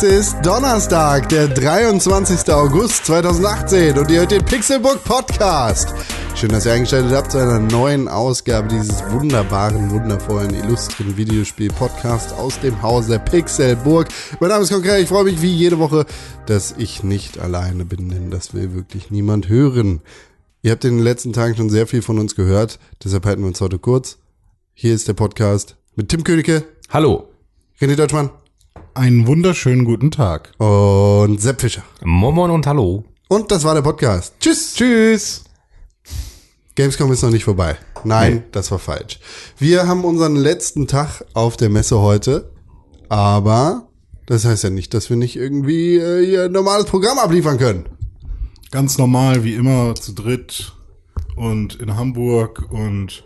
Es ist Donnerstag, der 23. August 2018 und ihr hört den Pixelbook Podcast. Schön, dass ihr eingeschaltet habt zu einer neuen Ausgabe dieses wunderbaren, wundervollen, illustren Videospiel-Podcast aus dem Hause Pixelburg. Mein Name ist Konkret, ich freue mich wie jede Woche, dass ich nicht alleine bin, denn das will wirklich niemand hören. Ihr habt in den letzten Tagen schon sehr viel von uns gehört, deshalb halten wir uns heute kurz. Hier ist der Podcast mit Tim Königke. Hallo. René Deutschmann. Einen wunderschönen guten Tag. Und Sepp Fischer. Momon und Hallo. Und das war der Podcast. Tschüss. Tschüss. Gamescom ist noch nicht vorbei. Nein, nee. das war falsch. Wir haben unseren letzten Tag auf der Messe heute, aber das heißt ja nicht, dass wir nicht irgendwie äh, ihr normales Programm abliefern können. Ganz normal, wie immer, zu dritt und in Hamburg und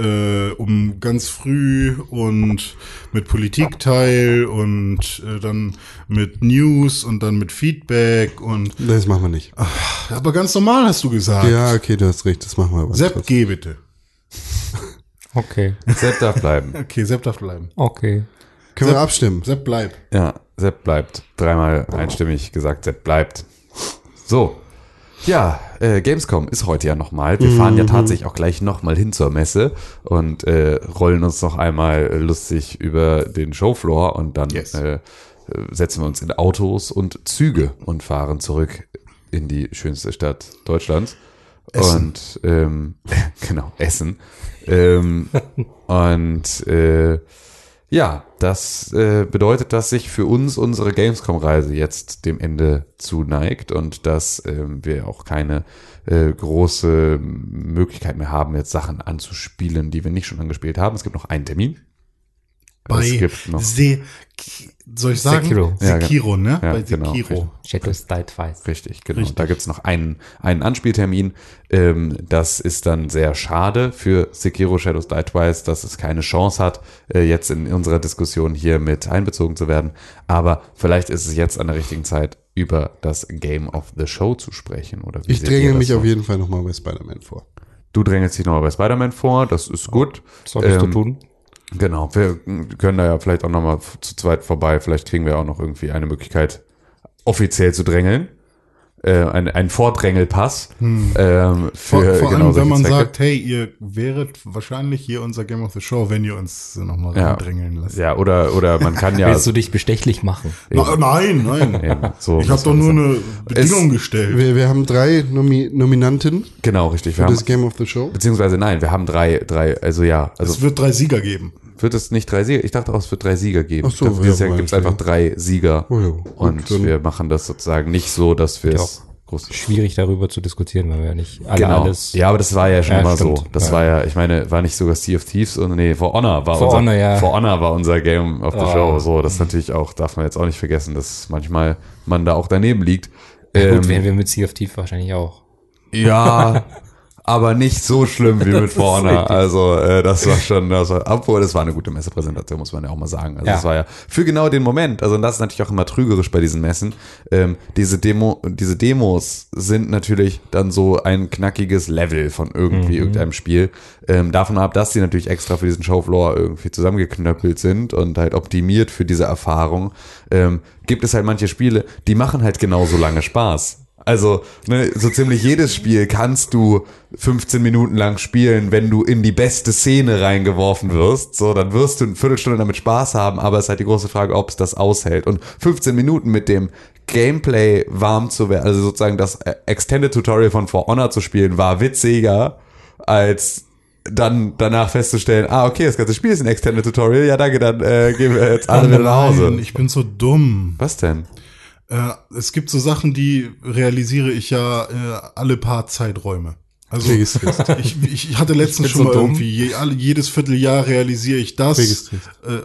äh, um ganz früh und mit Politikteil und äh, dann mit News und dann mit Feedback und das machen wir nicht. Ach, aber ganz normal hast du gesagt. Ja, okay, du hast recht, das machen wir. Aber Sepp, geh bitte. Okay. Sepp darf bleiben. Okay, Sepp darf bleiben. Okay. Können Sepp, wir abstimmen? Sepp bleibt. Ja, Sepp bleibt. Dreimal einstimmig gesagt, Sepp bleibt. So. Ja, äh, Gamescom ist heute ja nochmal. Wir fahren ja mhm. tatsächlich auch gleich nochmal hin zur Messe und äh, rollen uns noch einmal lustig über den Showfloor und dann yes. äh, setzen wir uns in Autos und Züge und fahren zurück in die schönste Stadt Deutschlands. Essen. Und ähm, genau, Essen. Ähm, und äh, ja, das äh, bedeutet, dass sich für uns unsere Gamescom-Reise jetzt dem Ende zuneigt und dass äh, wir auch keine äh, große Möglichkeit mehr haben, jetzt Sachen anzuspielen, die wir nicht schon angespielt haben. Es gibt noch einen Termin. Bei es gibt noch Se soll ich sagen? Sekiro. Sekiro, ne? Ja, Bei genau, Sekiro. Shadows Die Twice. Richtig, genau. Richtig. Da gibt's noch einen, einen Anspieltermin. Ähm, das ist dann sehr schade für Sekiro Shadows Die Twice, dass es keine Chance hat, äh, jetzt in unserer Diskussion hier mit einbezogen zu werden. Aber vielleicht ist es jetzt an der richtigen Zeit, über das Game of the Show zu sprechen. Oder wie ich dränge mich so? auf jeden Fall nochmal bei Spider-Man vor. Du drängelst dich nochmal bei Spider-Man vor, das ist gut. Solltest ähm, du tun. Genau, wir können da ja vielleicht auch nochmal zu zweit vorbei. Vielleicht kriegen wir auch noch irgendwie eine Möglichkeit, offiziell zu drängeln. Äh, ein, ein Vordrängelpass. Hm. Ähm, für vor, vor genau allem, wenn man Zwecke. sagt, hey, ihr wäret wahrscheinlich hier unser Game of the Show, wenn ihr uns nochmal ja. drängeln lasst. Ja, oder, oder man kann ja. Willst du dich bestechlich machen? Na, nein, nein. Eben, so ich habe doch nur eine Bedingung es, gestellt. Wir, wir haben drei Nomi Nominanten. Genau, richtig. Wir für haben, das Game of the Show. Beziehungsweise nein, wir haben drei, drei, also ja. Also es wird drei Sieger geben. Wird es nicht drei Sieger? Ich dachte auch, es wird drei Sieger geben. Ach so, dachte, dieses ja, Jahr gibt es einfach drei Sieger. Oh, ja. Und Gut, wir machen das sozusagen nicht so, dass wir es schwierig darüber zu diskutieren, weil wir ja nicht alle genau. alles. Ja, aber das war ja schon ja, mal stimmt. so. Das ja. war ja, ich meine, war nicht sogar Sea of Thieves und nee, For Honor war For unser, Honor, ja. For Honor war unser Game of the oh. Show. So, das natürlich auch, darf man jetzt auch nicht vergessen, dass manchmal man da auch daneben liegt. Ja, ähm, gut, wären wir mit Sea of Thieves wahrscheinlich auch. Ja, aber nicht so schlimm wie mit vorne. Also äh, das war schon, das war, obwohl das war eine gute Messepräsentation, muss man ja auch mal sagen. Also ja. das war ja für genau den Moment. Also und das ist natürlich auch immer trügerisch bei diesen Messen. Ähm, diese Demo, diese Demos sind natürlich dann so ein knackiges Level von irgendwie mhm. irgendeinem Spiel. Ähm, davon ab, dass die natürlich extra für diesen Showfloor irgendwie zusammengeknöppelt sind und halt optimiert für diese Erfahrung. Ähm, gibt es halt manche Spiele, die machen halt genauso lange Spaß. Also, ne, so ziemlich jedes Spiel kannst du 15 Minuten lang spielen, wenn du in die beste Szene reingeworfen wirst. So, dann wirst du eine Viertelstunde damit Spaß haben, aber es ist halt die große Frage, ob es das aushält. Und 15 Minuten mit dem Gameplay warm zu werden, also sozusagen das Extended Tutorial von For Honor zu spielen, war witziger als dann danach festzustellen, ah, okay, das ganze Spiel ist ein Extended Tutorial, ja danke, dann äh, gehen wir jetzt alle oh wieder nach Hause. Ich bin so dumm. Was denn? Äh, es gibt so Sachen, die realisiere ich ja äh, alle paar Zeiträume. Also ich, ich, ich hatte letztens schon mal so irgendwie, je, alle, jedes Vierteljahr realisiere ich das. Äh,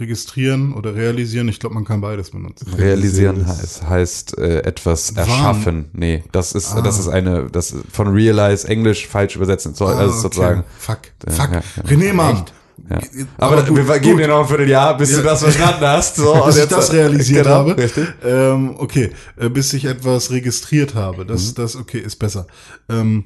registrieren oder realisieren, ich glaube, man kann beides benutzen. Realisieren heißt, heißt äh, etwas erschaffen. Nee, das ist ah. das ist eine das von realize Englisch falsch übersetzen. So, ah, also sozusagen. Fuck. Fuck. Ja, ja. René Mann. Ja. Aber, aber gut, wir geben dir noch ein Vierteljahr, bis ja. du das verstanden hast. So, bis ich das realisiert genau, habe. Richtig. Ähm, okay, äh, bis ich etwas registriert habe. Das, mhm. das okay, ist besser. Ähm,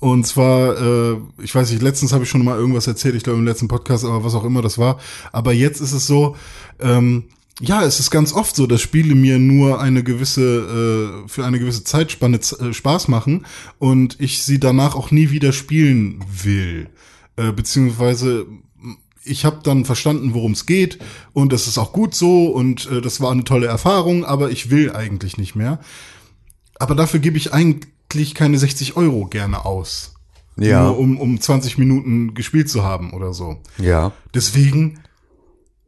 und zwar, äh, ich weiß nicht, letztens habe ich schon mal irgendwas erzählt, ich glaube im letzten Podcast, aber was auch immer das war. Aber jetzt ist es so, ähm, ja, es ist ganz oft so, dass Spiele mir nur eine gewisse, äh, für eine gewisse Zeitspanne äh, Spaß machen und ich sie danach auch nie wieder spielen will. Äh, beziehungsweise ich habe dann verstanden, worum es geht und das ist auch gut so und äh, das war eine tolle Erfahrung, aber ich will eigentlich nicht mehr. Aber dafür gebe ich eigentlich keine 60 Euro gerne aus. Ja. Nur um, um 20 Minuten gespielt zu haben oder so. Ja. Deswegen,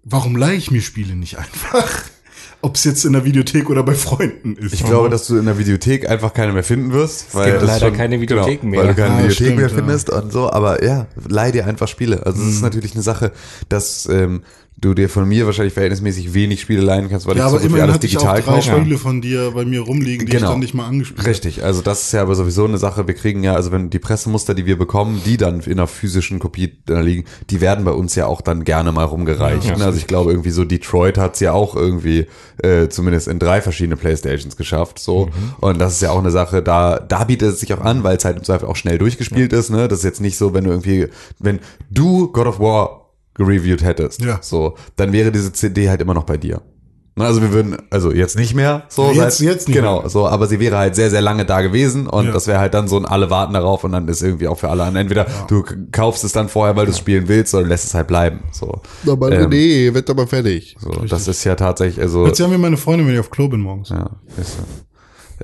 warum leihe ich mir Spiele nicht einfach? Ob es jetzt in der Videothek oder bei Freunden ist. Ich glaube, dass du in der Videothek einfach keine mehr finden wirst. Weil gibt leider schon, keine Videotheken genau, mehr. Weil du keine Ah, Videothek stimmt, mehr ja. findest und so. Aber ja, leih dir einfach Spiele. Also es ist natürlich eine Sache, dass ähm, du dir von mir wahrscheinlich verhältnismäßig wenig Spiele leihen kannst, weil ja, ich aber so wie immerhin alles hatte ich auch digital drei kaufe. Spiele von dir bei mir rumliegen, die ich Genau. dann nicht mal angespielt habe. Richtig, also das ist ja aber sowieso eine Sache. Wir kriegen ja, also wenn die Pressemuster, die wir bekommen, die dann in einer physischen Kopie da liegen, die werden bei uns ja auch dann gerne mal rumgereicht. Ja. ne? also ich glaube irgendwie so Detroit hat's ja auch irgendwie äh, zumindest in drei verschiedene Playstations geschafft. So und das ist ja auch eine Sache. Da da bietet es sich auch an, weil es halt im Zweifel auch schnell durchgespielt ist. Ne, das ist jetzt nicht so, wenn du irgendwie, wenn du God of War gereviewt hättest, Ja. so, dann wäre diese CD halt immer noch bei dir. Ne, Also wir würden, also jetzt nicht mehr, so Ja, jetzt- seit- jetzt nicht genau, mehr. so, aber sie wäre halt sehr, sehr lange da gewesen und Ja. das wäre halt dann so ein alle warten darauf und dann ist irgendwie auch für alle an. Entweder du k- kaufst es dann vorher, weil du es spielen willst, oder lässt es halt bleiben. So, Aber Ähm, nee, wird aber fertig. so das ist ja tatsächlich, also Jetzt haben wir meine Freundin, wenn ich auf Klo bin morgens. ja, ist so.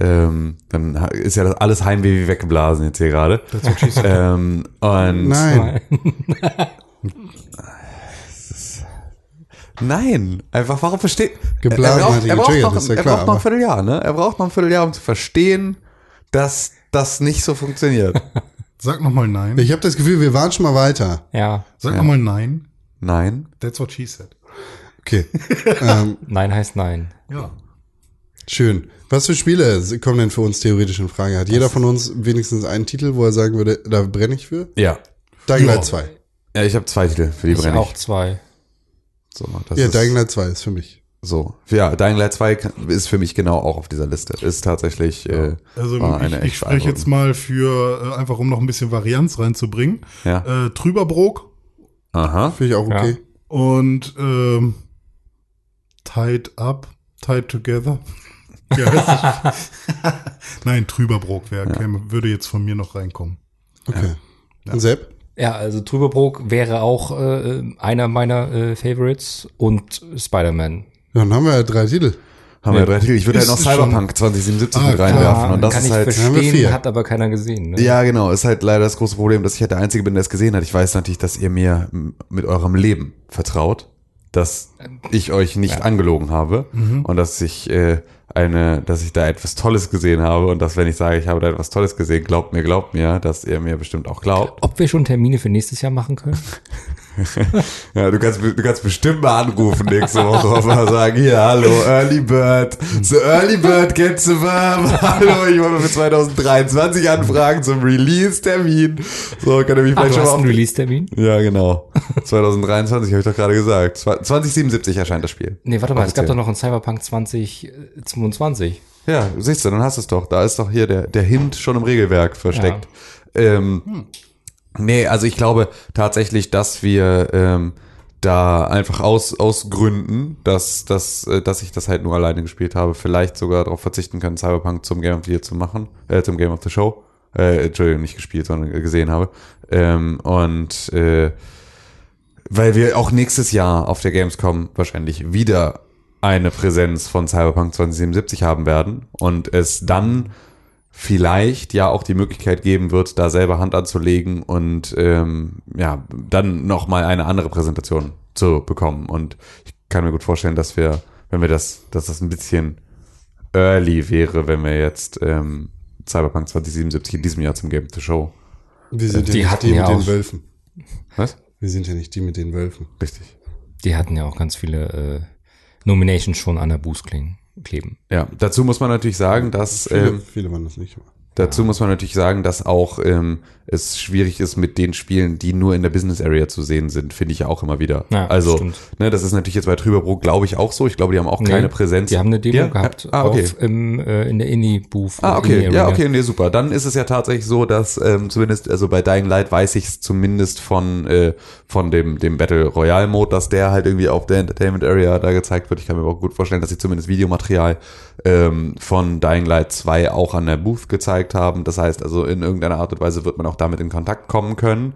Ähm, dann ist ja das alles Heimweh wie weggeblasen jetzt hier gerade. Ähm, und Nein. Nein, einfach warum versteht. Geblasen er braucht, er braucht, noch, ist ja er klar, braucht noch ein Vierteljahr, ne? Er braucht noch ein Vierteljahr, um zu verstehen, dass das nicht so funktioniert. Sag noch mal nein. Ich habe das Gefühl, wir waren schon mal weiter. Ja. Sag noch mal nein. Nein. That's what she said. Okay. ähm, Nein heißt nein. Ja. schön. Was für Spiele kommen denn für uns theoretisch in Frage? Hat jeder von uns wenigstens einen Titel, wo er sagen würde, da brenne ich für? Ja. Dying Ja. Light 2. Ja, ich habe zwei Titel, für die Ich brenne auch ich. zwei. So, das Ja, ist Dying Light 2 ist für mich. so. Ja, Dying Light 2 kann- ist für mich genau auch auf dieser Liste. Ist tatsächlich äh, Also war ich, ich spreche jetzt mal für, äh, einfach um noch ein bisschen Varianz reinzubringen. Ja. Äh, Trüberbrook Aha. Finde ich auch okay. und ähm, Tied Up, Tied Together. Ja? Nein, Trüberbrook wär, käme, würde jetzt von mir noch reinkommen. Okay. Und Sepp? Ja, also Trüberbrook wäre auch äh, einer meiner äh, Favorites und Spider-Man. Dann haben wir ja drei Titel. Haben wir drei Titel. Ich würde halt noch Cyberpunk 2077 Ah, mit reinwerfen. Und das kann ist ich halt. haben wir verstehen, hat aber keiner gesehen. Ne? Ja, genau. Ist halt leider das große Problem, dass ich halt der Einzige bin, der es gesehen hat. Ich weiß natürlich, dass ihr mir mit eurem Leben vertraut, dass ich euch nicht angelogen habe und dass ich äh, eine, dass ich da etwas Tolles gesehen habe und dass, wenn ich sage, ich habe da etwas Tolles gesehen, glaubt mir, glaubt mir, dass ihr mir bestimmt auch glaubt. Ob wir schon Termine für nächstes Jahr machen können? Ja, du kannst, du kannst bestimmt mal anrufen nächste Woche und mal sagen, hier, hallo, Early Bird. So, Early Bird kennst du mal? Hallo, ich wollte für 2023 anfragen zum Release-Termin. So, kann er mich Ach, vielleicht du schon hast mal Release-Termin? Ja, genau. 2023 habe ich doch gerade gesagt. Zwa- 2077 erscheint das Spiel. Nee, warte mal, es gab Offiziell. doch noch ein Cyberpunk 2025. Ja, siehst du, dann hast du es doch. Da ist doch hier der, der Hint schon im Regelwerk versteckt. Ähm, Nee, also ich glaube tatsächlich, dass wir ähm, da einfach aus, aus Gründen, dass, dass, äh, dass ich das halt nur alleine gespielt habe, vielleicht sogar darauf verzichten können, Cyberpunk zum Game of the Year zu machen, äh, zum Game of the Show. Äh, Entschuldigung, nicht gespielt, sondern gesehen habe. Ähm, und äh, weil wir auch nächstes Jahr auf der Gamescom wahrscheinlich wieder eine Präsenz von Cyberpunk 2077 haben werden und es dann vielleicht ja auch die Möglichkeit geben wird, da selber Hand anzulegen und ähm, ja, dann nochmal eine andere Präsentation zu bekommen. Und ich kann mir gut vorstellen, dass wir, wenn wir das, dass das ein bisschen early wäre, wenn wir jetzt ähm, Cyberpunk 2077 in diesem Jahr zum Game of the Show. Wir sind Die ja nicht hatten die ja mit den auch- Wölfen. Was? Wir sind ja nicht die mit den Wölfen. Richtig. Die hatten ja auch ganz viele äh, Nominations schon an der Boost kleben. Ja, dazu muss man natürlich sagen, dass Viele, ähm, viele waren das nicht. Dazu muss man natürlich sagen, dass auch ähm, es schwierig ist mit den Spielen, die nur in der Business Area zu sehen sind, finde ich ja auch immer wieder. Ja, also, ne, das ist natürlich jetzt bei Trüberbrook, glaube ich, auch so. Ich glaube, die haben auch nee, keine Präsenz. Die haben eine Demo ja? gehabt ah, okay. auf, im, äh, in der Indie-Booth. Ah, okay. Indie ja, okay, nee, super. Dann ist es ja tatsächlich so, dass ähm, zumindest, also bei Dying Light weiß ich es zumindest von, äh, von dem, dem Battle Royale Mode, dass der halt irgendwie auf der Entertainment Area da gezeigt wird. Ich kann mir aber auch gut vorstellen, dass sie zumindest Videomaterial ähm, von Dying Light 2 auch an der Booth gezeigt haben. Das heißt also, in irgendeiner Art und Weise wird man auch damit in Kontakt kommen können.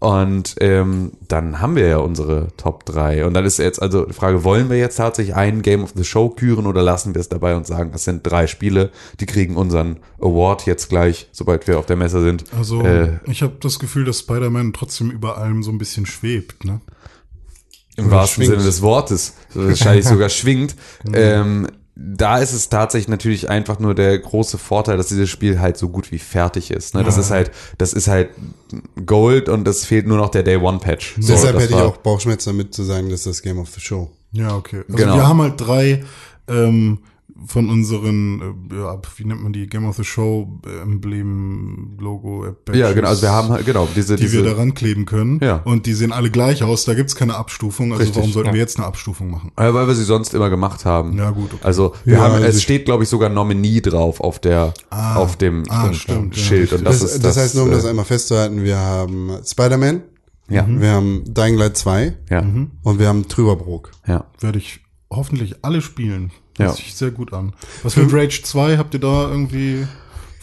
Und ähm, dann haben wir ja unsere Top 3. Und dann ist jetzt also die Frage, wollen wir jetzt tatsächlich einen Game of the Show küren oder lassen wir es dabei und sagen, das sind drei Spiele, die kriegen unseren Award jetzt gleich, sobald wir auf der Messe sind. Also äh, ich habe das Gefühl, dass Spider-Man trotzdem über allem so ein bisschen schwebt, ne? Im wahrsten schwingt. Sinne des Wortes. Wahrscheinlich sogar schwingt. ähm, da ist es tatsächlich natürlich einfach nur der große Vorteil, dass dieses Spiel halt so gut wie fertig ist. Ne? Das ja. ist halt, das ist halt Gold und es fehlt nur noch der Day One Patch. So, Deshalb hätte ich auch Bauchschmerzen damit zu sagen, dass das Game of the Show. Ja, okay. Also genau. wir haben halt drei ähm, von unseren, äh, ja, wie nennt man die, Game of the Show Emblem, Logo, Badges, Ja, genau, also wir haben halt, genau, diese, die diese, wir daran kleben können. Ja. Und die sehen alle gleich aus, da gibt's keine Abstufung, also Richtig, warum sollten ja. wir jetzt eine Abstufung machen? Ja, weil wir sie sonst immer gemacht haben. Ja, gut. Okay. Also, wir ja, haben, also es steht, glaube ich, sogar Nominee drauf auf der, ah, auf dem ah, stimmt, Schild. Und das, das, ist, das, das heißt, nur um äh, das einmal festzuhalten, wir haben Spider-Man. Ja. Wir haben Dying Light 2. Ja. Mhm. Und wir haben Trüberbrook. Ja. Werde ich hoffentlich alle spielen. Hört ja. sich sehr gut an. Was mit Rage 2 habt ihr da irgendwie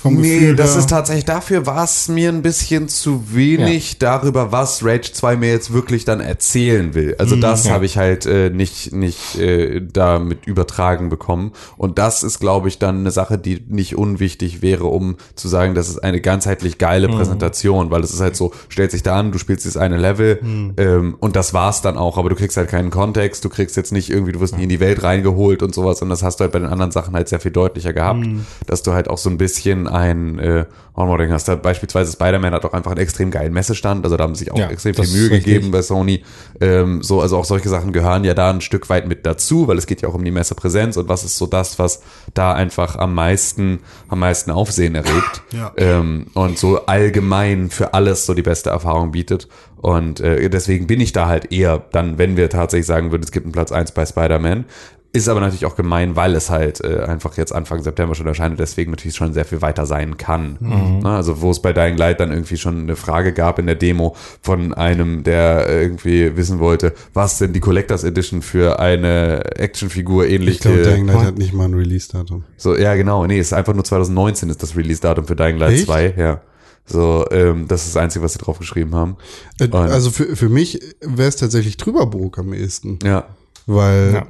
vom nee, Gefühl das ist tatsächlich, dafür war es mir ein bisschen zu wenig ja. darüber, was Rage 2 mir jetzt wirklich dann erzählen will. Also mhm, das ja. habe ich halt äh, nicht, nicht äh, damit übertragen bekommen. Und das ist, glaube ich, dann eine Sache, die nicht unwichtig wäre, um zu sagen, das ist eine ganzheitlich geile mhm. Präsentation, weil es ist halt so, stellt sich da an, du spielst dieses eine Level mhm. ähm, und das war's dann auch, aber du kriegst halt keinen Kontext, du kriegst jetzt nicht irgendwie, du wirst nie in die Welt reingeholt und sowas und das hast du halt bei den anderen Sachen halt sehr viel deutlicher gehabt, mhm. dass du halt auch so ein bisschen ein äh, Onboarding hast. Da beispielsweise Spider-Man hat auch einfach einen extrem geilen Messestand, also da haben sich auch ja, extrem viel Mühe gegeben bei Sony. Ähm, so, also auch solche Sachen gehören ja da ein Stück weit mit dazu, weil es geht ja auch um die Messepräsenz und was ist so das, was da einfach am meisten, am meisten Aufsehen erregt. Ja. Ähm, und so allgemein für alles so die beste Erfahrung bietet. Und äh, deswegen bin ich da halt eher dann, wenn wir tatsächlich sagen würden, es gibt einen Platz eins bei Spider-Man, ist aber natürlich auch gemein, weil es halt äh, einfach jetzt Anfang September schon erscheint und deswegen natürlich schon sehr viel weiter sein kann. Mhm. Na, also wo es bei Dying Light dann irgendwie schon eine Frage gab in der Demo von einem, der irgendwie wissen wollte, was denn die Collectors Edition für eine Actionfigur ähnlich. Ich glaube, Dying Light hat nicht mal ein Release-Datum. So, ja genau, nee, es ist einfach nur 2019 ist das Release-Datum für Dying Light Echt? 2, ja. So, ähm, das ist das Einzige, was sie drauf geschrieben haben. Äh, und also für, für mich wäre es tatsächlich Trüberbrook am ehesten. Ja. Weil ja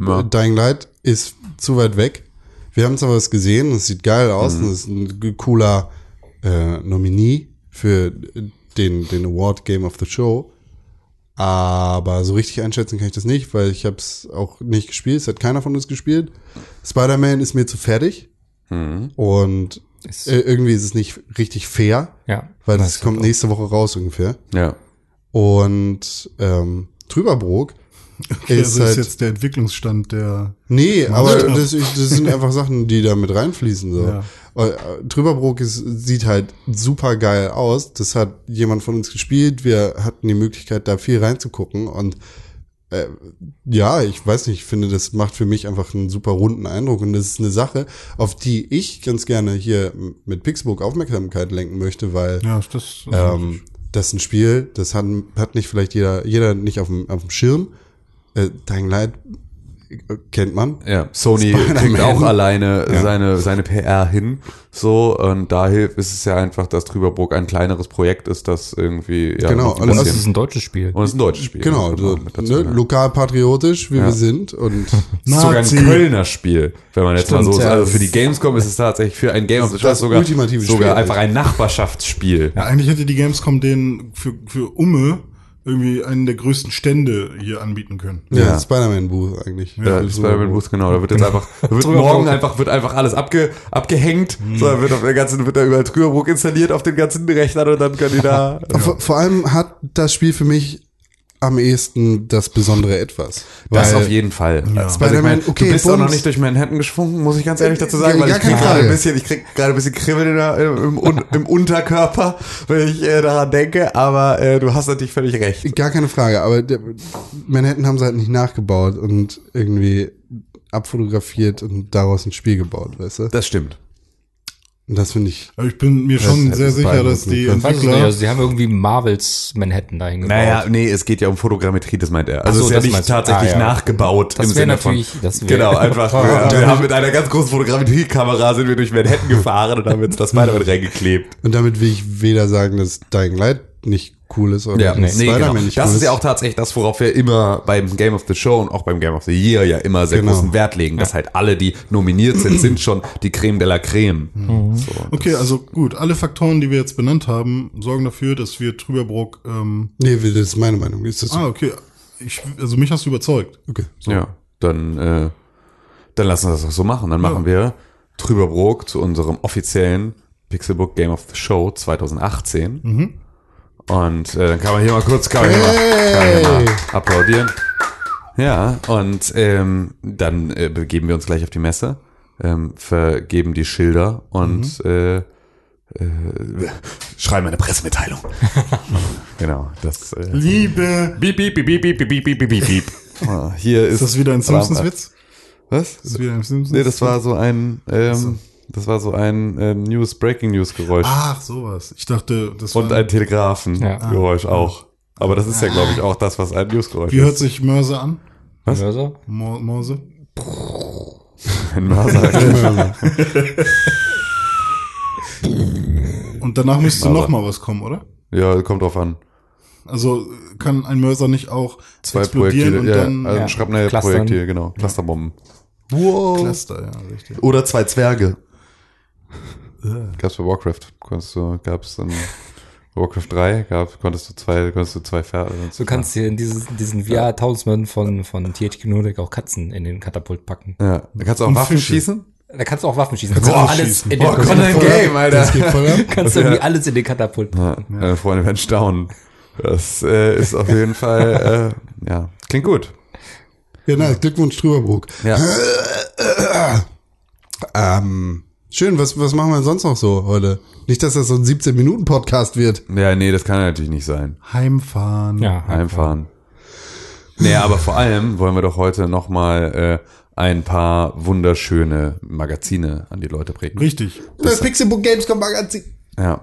ja. Dying Light ist zu weit weg. Wir haben zwar was gesehen, es sieht geil aus, mhm. es ist ein cooler äh, Nominee für den, den Award Game of the Show. Aber so richtig einschätzen kann ich das nicht, weil ich habe es auch nicht gespielt. Es hat keiner von uns gespielt. Spider-Man ist mir zu fertig. Mhm. Und ist äh, irgendwie ist es nicht richtig fair. Ja. Weil das kommt nächste Woche raus ungefähr. Ja. Und ähm, Trüberbrook Okay, ist, also halt, ist jetzt der Entwicklungsstand der. Nee, aber das, das, sind einfach Sachen, die da mit reinfließen. So. Ja. Äh, Trüberbrook ist, sieht halt super geil aus. Das hat jemand von uns gespielt. Wir hatten die Möglichkeit, da viel reinzugucken. Und äh, ja, ich weiß nicht, ich finde, das macht für mich einfach einen super runden Eindruck. Und das ist eine Sache, auf die ich ganz gerne hier mit Pixburg Aufmerksamkeit lenken möchte, weil ja, das, ähm, das ist ein Spiel, das hat, hat nicht vielleicht jeder, jeder nicht auf dem, auf dem Schirm äh, Dying Light kennt man. Ja, Sony kriegt auch alleine ja. seine, seine PR hin. So, und da hilft ist es ja einfach, dass Trüberbrook ein kleineres Projekt ist, das irgendwie, ja. Genau, und es ist ein deutsches Spiel. Und es ist ein deutsches Spiel. Genau, also, ne, lokalpatriotisch, wie ja. wir sind, und. sogar ein Kölner Spiel, wenn man jetzt Stimmt, mal so, ja, also für die Gamescom ist es tatsächlich für ein Game of the sogar, sogar Spiel, einfach ein Nachbarschaftsspiel. Ja, eigentlich hätte die Gamescom den für, für Umme irgendwie einen der größten Stände hier anbieten können. Ja, ja. Spider-Man-Booth eigentlich. Ja, ja Spider-Man-Booth, genau. Da wird jetzt einfach, wird morgen einfach, wird einfach alles abge, abgehängt. Mhm. So, da wird auf der ganzen, wird da überall Trüberbrook installiert auf den ganzen Rechnern und dann können die da. Ja. Vor, vor allem hat das Spiel für mich am ehesten das besondere Etwas. Das auf jeden Fall. Ja. Also ich mein, okay, du bist auch noch nicht durch Manhattan geschwungen, muss ich ganz ehrlich dazu sagen, Ja, weil ich krieg gerade ein bisschen, ich krieg gerade ein bisschen der, im, im, im Unterkörper, wenn ich äh, daran denke, aber äh, du hast natürlich völlig recht. Gar keine Frage, aber der, Manhattan haben sie halt nicht nachgebaut und irgendwie abfotografiert und daraus ein Spiel gebaut, weißt du? Das stimmt. Und das finde ich. Aber ich bin mir schon sehr sicher, dass die ich nicht, Entwickler also sie haben irgendwie Marvels Manhattan dahin gebaut. Naja, nee, es geht ja um Fotogrammetrie, das meint er. Also so, es ist ja das nicht tatsächlich Ah, ja. nachgebaut Das im Sinne von. natürlich- das wär- genau, einfach. wir, wir haben mit einer ganz großen Fotogrammetriekamera sind wir durch Manhattan gefahren und haben jetzt das Spider-Man reingeklebt. Und damit will ich weder sagen, dass Dying Light nicht cool ist oder Ja, nee, Spider-Man genau. nicht Das cool ist ja auch tatsächlich das, worauf wir immer beim Game of the Show und auch beim Game of the Year ja immer sehr Genau. großen Wert legen, dass halt alle, die nominiert sind, sind schon die Creme de la Creme. So, Okay, also gut, alle Faktoren, die wir jetzt benannt haben, sorgen dafür, dass wir Trüberbrook. Ähm, Nee, das ist meine Meinung. Ist das ah, okay. Ich, also mich hast du überzeugt. okay? Ja, dann, äh, dann lassen wir das doch so machen. Dann machen wir Trüberbrook zu unserem offiziellen Pixelbook Game of the Show 2018. Und äh, dann kann man hier mal kurz kann man hier mal, kann man hier mal applaudieren. Ja, und ähm, dann äh, begeben wir uns gleich auf die Messe, ähm, vergeben die Schilder und äh, äh, schreiben eine Pressemitteilung. genau, das äh, Liebe. Beep, beep, beep, beep, beep, beep, beep, beep, beep, beep. Ah, Hier ist Ist das wieder ein Simpsons-Witz? Was? Ist das wieder ein Simpsons? Nee, das war so ein, ähm, das war so ein äh, News, Breaking News Geräusch. Ach, sowas. Ich dachte, das Und war. ein Telegrafengeräusch auch. Aber das ist ja, glaube ich, auch das, was ein Newsgeräusch Wie hört ist. sich Mörser an? Mörser? Mo Morse? Ein Mörser. Und danach müsste noch mal was kommen, oder? ja, kommt drauf an. Also kann ein Mörser nicht auch Zwei explodieren Projektile, und ja, dann also Ja. Projektile, genau. Clusterbomben. Wow. Cluster, ja, richtig. Oder zwei Zwerge. Gab's bei Warcraft. Konntest du, gab's in Warcraft 3, gab, konntest du zwei, konntest du zwei Pferde. Du kannst hier in dieses, diesen VR-Talisman von, von THQ Nordic auch Katzen in den Katapult packen. Ja. Da kannst du auch Und Waffen schießen? Da kannst du auch Waffen schießen. Kannst du Kannst du auch alles schießen. in den Katapult packen. Game, Alter. Das geht voll ab. Kannst du irgendwie alles in den Katapult packen. Ja, Meine Freunde werden staunen. Das äh, ist auf jeden Fall, äh, ja, klingt gut. Ja, nice. Glückwunsch, Trüberbrook. Ja. Ähm, schön, was, was machen wir sonst noch so heute? Nicht, dass das so ein 17-Minuten-Podcast wird. Ja, nee, das kann natürlich nicht sein. Heimfahren. Ja, Heimfahren. Nee, aber vor allem wollen wir doch heute nochmal äh, ein paar wunderschöne Magazine an die Leute bringen. Richtig. Das Pixelbook Gamescom Magazin. Ja.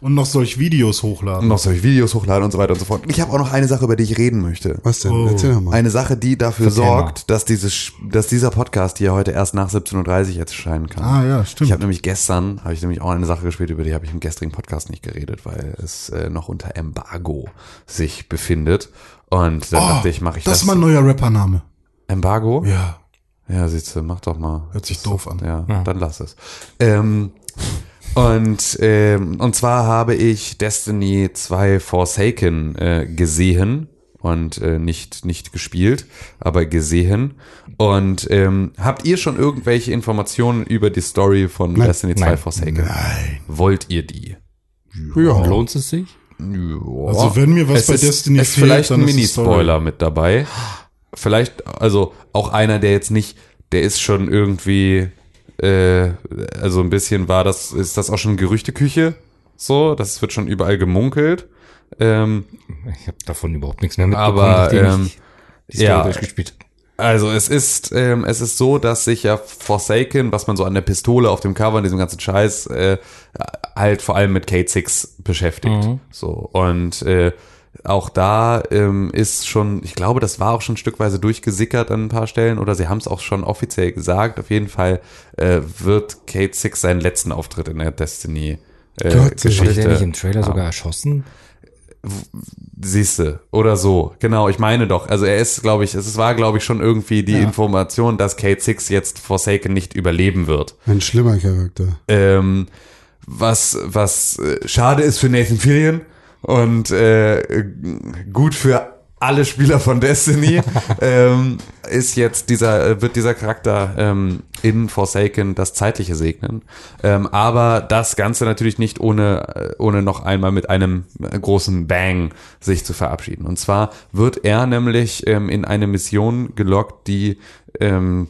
Und noch solch Videos Und hochladen. noch solche Videos hochladen und so weiter und so fort. Ich habe auch noch eine Sache, über die ich reden möchte. Was denn? Oh. Erzähl doch mal. Eine Sache, die dafür Erzähl sorgt, dass, dieses, dass dieser Podcast hier heute erst nach 17.30 Uhr jetzt erscheinen kann. Ah, ja, stimmt. Ich habe nämlich gestern, habe ich nämlich auch eine Sache gespielt, über die habe ich im gestrigen Podcast nicht geredet, weil es äh, noch unter Embargo sich befindet. Und dann dachte ich, mache ich Oh, das das. ist mein neuer Rappername. Embargo? Ja. Ja, siehst du, mach doch mal. Hört sich doof an. Ja, dann lass es. Ähm, und, ähm, und zwar habe ich Destiny 2 Forsaken äh, gesehen und äh, nicht, nicht gespielt, aber gesehen. Und ähm, habt ihr schon irgendwelche Informationen über die Story von Destiny 2 Nein. Forsaken? Nein. Wollt ihr die? Ja. Lohnt es sich? Ja. Also wenn mir was es bei ist, Destiny ist fehlt, vielleicht dann ein. Mini-Spoiler mit dabei. Vielleicht, also auch einer, der jetzt nicht, der ist schon irgendwie, äh, also ein bisschen war das, ist das auch schon Gerüchteküche? So, das wird schon überall gemunkelt. Ähm, Ich habe davon überhaupt nichts mehr mitbekommen, aber ähm, ich die Story ja, durchgespielt also es ist, ähm, es ist so, dass sich ja Forsaken, was man so an der Pistole auf dem Cover und diesem ganzen Scheiß, äh, halt vor allem mit Kate 6 beschäftigt. So und äh, auch da ähm, ist schon, ich glaube, das war auch schon stückweise durchgesickert an ein paar Stellen oder sie haben es auch schon offiziell gesagt. Auf jeden Fall äh, wird Kate 6 seinen letzten Auftritt in der Destiny äh, Gott Dank. Wurde der nicht im Geschichte Trailer haben. sogar erschossen? Siehste, oder so. Genau, ich meine doch. Also er ist, glaube ich, es war, glaube ich, schon irgendwie die Information, dass Kate Six jetzt Forsaken nicht überleben wird. Ein schlimmer Charakter. Ähm, was, was äh, schade ist für Nathan Fillion und äh, gut für alle Spieler von Destiny. ähm, ist jetzt dieser, wird dieser Charakter ähm, in Forsaken das Zeitliche segnen. Ähm, aber das Ganze natürlich nicht ohne, äh, ohne noch einmal mit einem großen Bang sich zu verabschieden. Und zwar wird er nämlich ähm, in eine Mission gelockt, die ähm,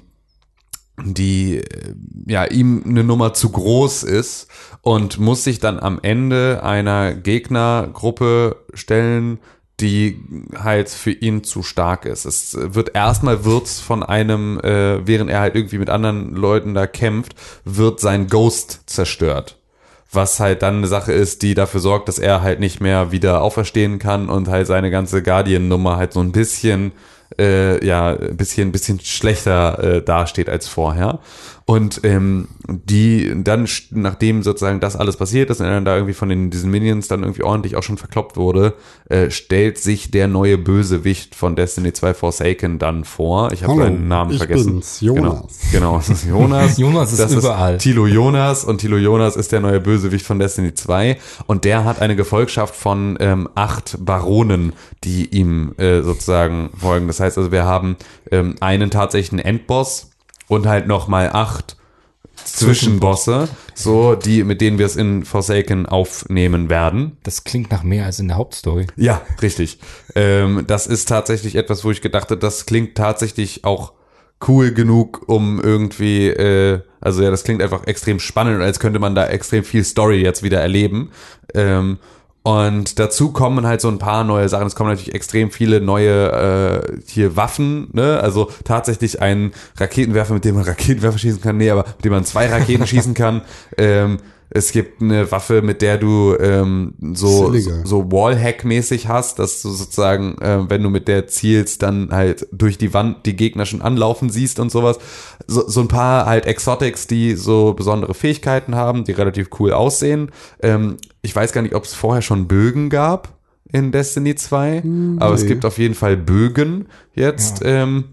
die äh, ja ihm eine Nummer zu groß ist und muss sich dann am Ende einer Gegnergruppe stellen, die halt für ihn zu stark ist. Es wird erstmal wird's von einem, äh, während er halt irgendwie mit anderen Leuten da kämpft, wird sein Ghost zerstört. Was halt dann eine Sache ist, die dafür sorgt, dass er halt nicht mehr wieder auferstehen kann und halt seine ganze Guardian-Nummer halt so ein bisschen äh, ja ein bisschen bisschen schlechter äh, dasteht als vorher und ähm, die dann, nachdem sozusagen das alles passiert ist und er dann da irgendwie von den, diesen Minions dann irgendwie ordentlich auch schon verkloppt wurde, äh, stellt sich der neue Bösewicht von Destiny 2 Forsaken dann vor. Ich habe seinen Namen ich vergessen. Bin's, Jonas. Genau, genau das ist Jonas. Jonas ist das überall. Ist Tilo Jonas und Tilo Jonas ist der neue Bösewicht von Destiny 2 und der hat eine Gefolgschaft von ähm, acht Baronen, die ihm äh, sozusagen folgen. Das heißt also, wir haben ähm, einen tatsächlichen Endboss, und halt nochmal acht Zwischenbosse, so die, mit denen wir es in Forsaken aufnehmen werden. Das klingt nach mehr als in der Hauptstory. Ja, richtig. Ähm, das ist tatsächlich etwas, wo ich gedacht habe, das klingt tatsächlich auch cool genug, um irgendwie, äh, also ja, das klingt einfach extrem spannend, als könnte man da extrem viel Story jetzt wieder erleben. Ähm, und dazu kommen halt so ein paar neue Sachen. Es kommen natürlich extrem viele neue äh, hier Waffen, ne? Also tatsächlich ein Raketenwerfer, mit dem man Raketenwerfer schießen kann. Nee, aber mit dem man zwei Raketen schießen kann. Ähm, es gibt eine Waffe, mit der du ähm, so, so, so Wallhack-mäßig hast, dass du sozusagen, äh, wenn du mit der zielst, dann halt durch die Wand die Gegner schon anlaufen siehst und sowas. So, so ein paar halt Exotics, die so besondere Fähigkeiten haben, die relativ cool aussehen. Ähm, ich weiß gar nicht, ob es vorher schon Bögen gab in Destiny 2, hm, aber es gibt auf jeden Fall Bögen jetzt. Ja. Ähm,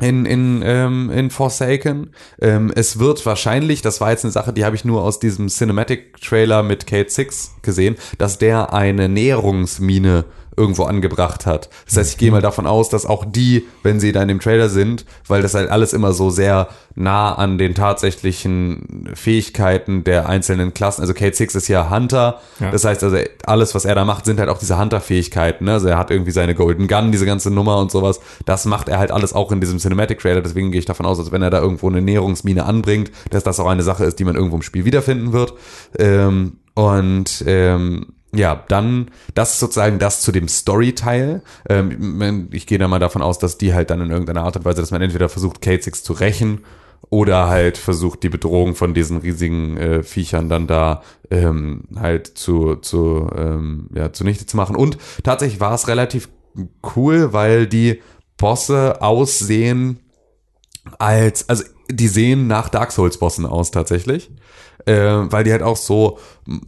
in, in, ähm, in Forsaken. Ähm, es wird wahrscheinlich, das war jetzt eine Sache, die habe ich nur aus diesem Cinematic-Trailer mit Kate Six gesehen, dass der eine Näherungsmine irgendwo angebracht hat. Das heißt, ich gehe mal davon aus, dass auch die, wenn sie da in dem Trailer sind, weil das halt alles immer so sehr nah an den tatsächlichen Fähigkeiten der einzelnen Klassen, also Kate Six ist ja Hunter, ja. das heißt also alles, was er da macht, sind halt auch diese Hunter-Fähigkeiten, ne? also er hat irgendwie seine Golden Gun, diese ganze Nummer und sowas, das macht er halt alles auch in diesem Cinematic-Trailer, deswegen gehe ich davon aus, dass wenn er da irgendwo eine Näherungsmine anbringt, dass das auch eine Sache ist, die man irgendwo im Spiel wiederfinden wird ähm, und ähm, ja, dann, das ist sozusagen das zu dem Story-Teil. Ähm, ich gehe da mal davon aus, dass die halt dann in irgendeiner Art und Weise, dass man entweder versucht, Kate Six zu rächen oder halt versucht, die Bedrohung von diesen riesigen äh, Viechern dann da ähm, halt zu, zu, ähm, ja, zunichte zu machen. Und tatsächlich war es relativ cool, weil die Bosse aussehen als, also die sehen nach Dark Souls Bossen aus tatsächlich äh, weil die halt auch so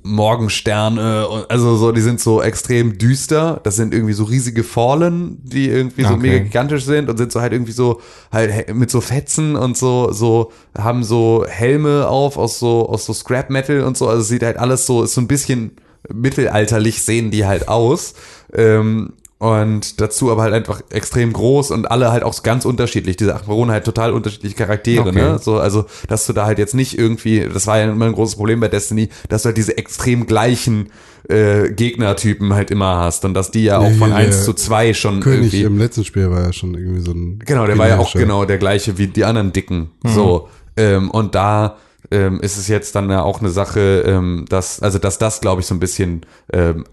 Morgensterne, also so, die sind so extrem düster. Das sind irgendwie so riesige Fallen, die irgendwie so okay. mega gigantisch sind und sind so halt irgendwie so halt mit so Fetzen und so so haben so Helme auf aus so aus so Scrap Metal und so. Also sieht halt alles so ist so ein bisschen mittelalterlich sehen die halt aus. Ähm, und dazu aber halt einfach extrem groß und alle halt auch ganz unterschiedlich. Diese acht Baronen halt total unterschiedliche Charaktere, okay. ne? So, also, dass du da halt jetzt nicht irgendwie, das war ja immer ein großes Problem bei Destiny, dass du halt diese extrem gleichen äh, Gegnertypen halt immer hast und dass die ja auch von ja, 1 zu 2 schon König irgendwie. im letzten Spiel war ja schon irgendwie so ein. Genau, der war ja auch genau der gleiche wie die anderen Dicken. Mhm. So. Ähm, und da ähm, ist es jetzt dann ja auch eine Sache, ähm, dass, also dass das, glaube ich, so ein bisschen ähm,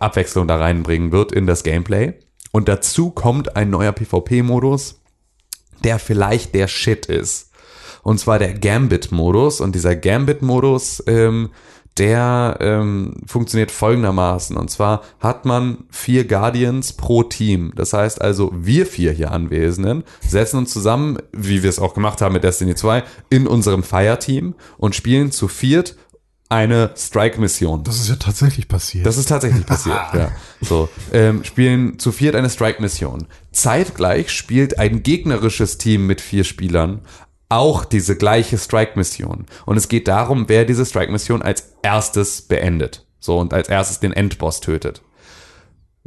Abwechslung da reinbringen wird in das Gameplay. Und dazu kommt ein neuer PvP-Modus, der vielleicht der Shit ist. Und zwar der Gambit-Modus. Und dieser Gambit-Modus, ähm, der ähm, funktioniert folgendermaßen. Und zwar hat man vier Guardians pro Team. Das heißt also, wir vier hier Anwesenden setzen uns zusammen, wie wir es auch gemacht haben mit Destiny 2, in unserem Fire-Team und spielen zu viert eine Strike-Mission. Das ist ja tatsächlich passiert. Das ist tatsächlich passiert, ja. So, ähm, spielen zu viert eine Strike-Mission. Zeitgleich spielt ein gegnerisches Team mit vier Spielern auch diese gleiche Strike-Mission. Und es geht darum, wer diese Strike-Mission als erstes beendet. So, und als erstes den Endboss tötet.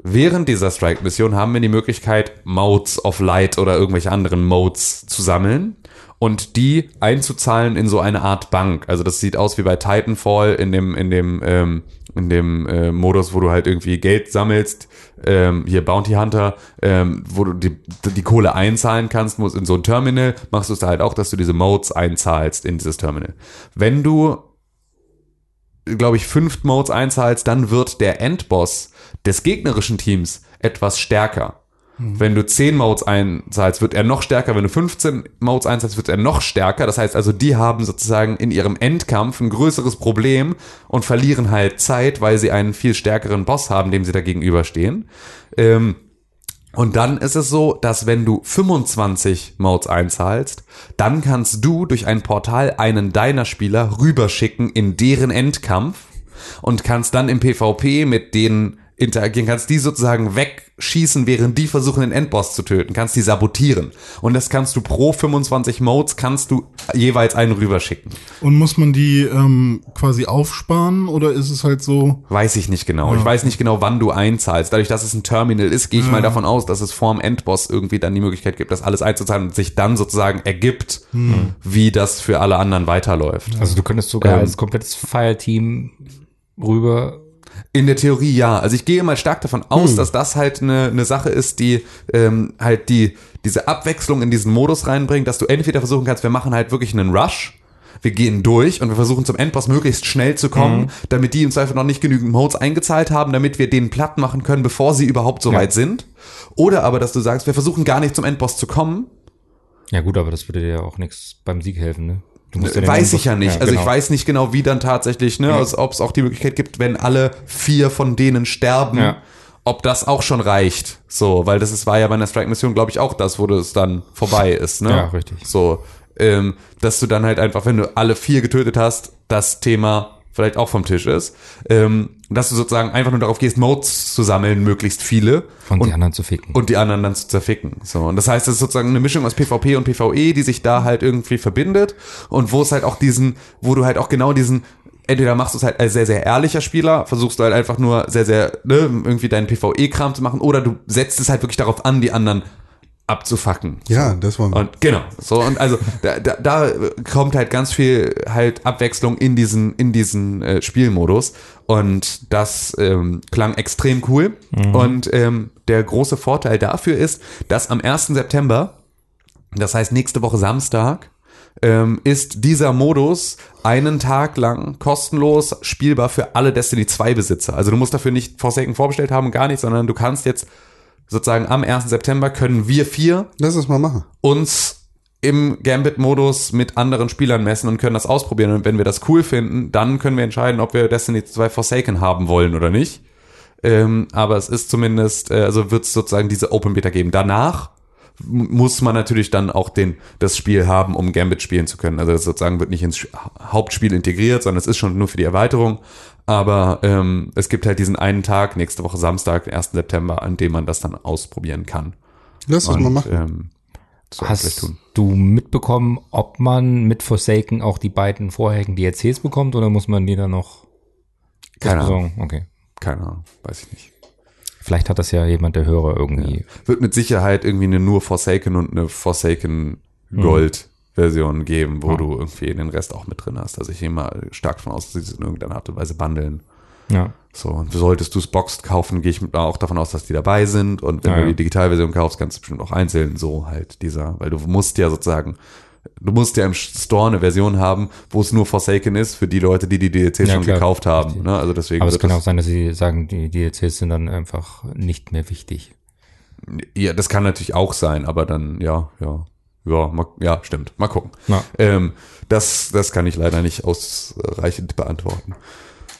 während dieser Strike-Mission haben wir die Möglichkeit, Modes of Light oder irgendwelche anderen Modes zu sammeln und die einzuzahlen in so eine Art Bank. Also das sieht aus wie bei Titanfall in dem in dem ähm, in dem äh, Modus, wo du halt irgendwie Geld sammelst, ähm, hier Bounty Hunter, ähm, wo du die, die Kohle einzahlen kannst, muss in so ein Terminal, machst du es da halt auch, dass du diese Modes einzahlst in dieses Terminal. Wenn du glaube ich, fünf Modes einzahlst, dann wird der Endboss des gegnerischen Teams etwas stärker. Mhm. Wenn du 10 Modes einzahlst, wird er noch stärker. Wenn du 15 Modes einzahlst, wird er noch stärker. Das heißt also, die haben sozusagen in ihrem Endkampf ein größeres Problem und verlieren halt Zeit, weil sie einen viel stärkeren Boss haben, dem sie da gegenüberstehen. Ähm, und dann ist es so, dass wenn du 25 Modes einzahlst, dann kannst du durch ein Portal einen deiner Spieler rüberschicken in deren Endkampf und kannst dann im PvP mit denen interagieren, kannst die sozusagen wegschießen, während die versuchen, den Endboss zu töten, kannst die sabotieren. Und das kannst du pro 25 Modes, kannst du jeweils einen rüberschicken. Und muss man die ähm, quasi aufsparen oder ist es halt so? Weiß ich nicht genau. Ja. Ich weiß nicht genau, wann du einzahlst. Dadurch, dass es ein Terminal ist, gehe ich ja. mal davon aus, dass es vorm Endboss irgendwie dann die Möglichkeit gibt, das alles einzuzahlen und sich dann sozusagen ergibt, hm. wie das für alle anderen weiterläuft. Also du könntest sogar ähm, als komplettes Fireteam rüber in der Theorie ja. Also ich gehe mal stark davon aus, hm. dass das halt eine, eine Sache ist, die ähm, halt die diese Abwechslung in diesen Modus reinbringt, dass du entweder versuchen kannst, wir machen halt wirklich einen Rush, wir gehen durch und wir versuchen zum Endboss möglichst schnell zu kommen, mhm. damit die im Zweifel noch nicht genügend Modes eingezahlt haben, damit wir den platt machen können, bevor sie überhaupt so ja. weit sind. Oder aber, dass du sagst, wir versuchen gar nicht zum Endboss zu kommen. Ja gut, aber das würde dir ja auch nichts beim Sieg helfen, ne? Ja weiß ich ja nicht. Ja, also genau. ich weiß nicht genau, wie dann tatsächlich, ne, ja. also, ob es auch die Möglichkeit gibt, wenn alle vier von denen sterben, ob das auch schon reicht. So, weil das ist, war ja bei einer Strike-Mission, glaube ich, auch das, wo es dann vorbei ist, ne? Ja, richtig. So, ähm, dass du dann halt einfach, wenn du alle vier getötet hast, das Thema vielleicht auch vom Tisch ist, ähm, dass du sozusagen einfach nur darauf gehst, Modes zu sammeln, möglichst viele. Und, und die anderen zu ficken. Und die anderen dann zu zerficken. So. Und das heißt, es ist sozusagen eine Mischung aus PvP und PvE, die sich da halt irgendwie verbindet und wo es halt auch diesen, wo du halt auch genau diesen entweder machst du es halt als sehr, sehr ehrlicher Spieler, versuchst du halt einfach nur sehr, sehr, ne, irgendwie deinen PvE-Kram zu machen, oder du setzt es halt wirklich darauf an, die anderen abzufacken. Ja, so. das war und genau so und also da, da, da kommt halt ganz viel halt Abwechslung in diesen in diesen äh, Spielmodus und das ähm, klang extrem cool mhm. und ähm, der große Vorteil dafür ist, dass am 1. September, das heißt nächste Woche Samstag, ähm, ist dieser Modus einen Tag lang kostenlos spielbar für alle Destiny 2 Besitzer. Also du musst dafür nicht Forsaken vorbestellt haben, gar nicht, sondern du kannst jetzt sozusagen am 1. September können wir vier Lass es mal machen. uns im Gambit-Modus mit anderen Spielern messen und können das ausprobieren. Und wenn wir das cool finden, dann können wir entscheiden, ob wir Destiny 2 Forsaken haben wollen oder nicht. Ähm, aber es ist zumindest, äh, also wird es sozusagen diese Open Beta geben. Danach muss man natürlich dann auch den, das Spiel haben, um Gambit spielen zu können. Also das sozusagen wird nicht ins Hauptspiel integriert, sondern es ist schon nur für die Erweiterung. Aber ähm, es gibt halt diesen einen Tag, nächste Woche Samstag, 1. September, an dem man das dann ausprobieren kann. Lass das mal machen. Ähm, Hast du mitbekommen, ob man mit Forsaken auch die beiden vorherigen DLCs bekommt oder muss man die dann noch Keine Ahnung. Okay. Keine Ahnung, weiß ich nicht. Vielleicht hat das ja jemand der Hörer irgendwie. Ja. Wird mit Sicherheit irgendwie eine nur Forsaken und eine Forsaken Gold Version geben, wo ja. du irgendwie den Rest auch mit drin hast. Also ich gehe mal stark von aus, dass sie es in irgendeiner Art und Weise bundeln. Ja. So, und solltest du es boxed kaufen, gehe ich auch davon aus, dass die dabei sind. Und wenn ja, du die Digitalversion kaufst, kannst du bestimmt auch einzeln so halt dieser, weil du musst ja sozusagen, du musst ja im Store eine Version haben, wo es nur Forsaken ist für die Leute, die die DLCs ja, schon klar. gekauft haben. Ne? Also deswegen. Aber es kann auch sein, dass sie sagen, die DLCs sind dann einfach nicht mehr wichtig. Ja, das kann natürlich auch sein, aber dann, ja, ja. Ja, mal, ja, stimmt. Mal gucken. Ähm, das, das kann ich leider nicht ausreichend beantworten.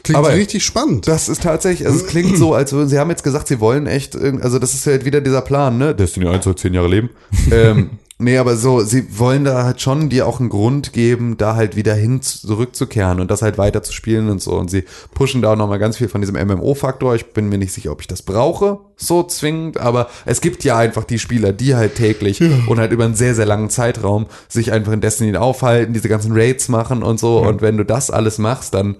Klingt Aber richtig spannend. Das ist tatsächlich, also es klingt so, als würden sie haben jetzt gesagt, sie wollen echt, also das ist halt wieder dieser Plan, ne? Destiny 1 soll zehn Jahre leben. ähm, nee, aber so, sie wollen da halt schon dir auch einen Grund geben, da halt wieder hin zurückzukehren und das halt weiter zu spielen und so. Und sie pushen da auch nochmal ganz viel von diesem MMO-Faktor. Ich bin mir nicht sicher, ob ich das brauche, so zwingend, aber es gibt ja einfach die Spieler, die halt täglich ja. und halt über einen sehr, sehr langen Zeitraum sich einfach in Destiny aufhalten, diese ganzen Raids machen und so. Ja. Und wenn du das alles machst, dann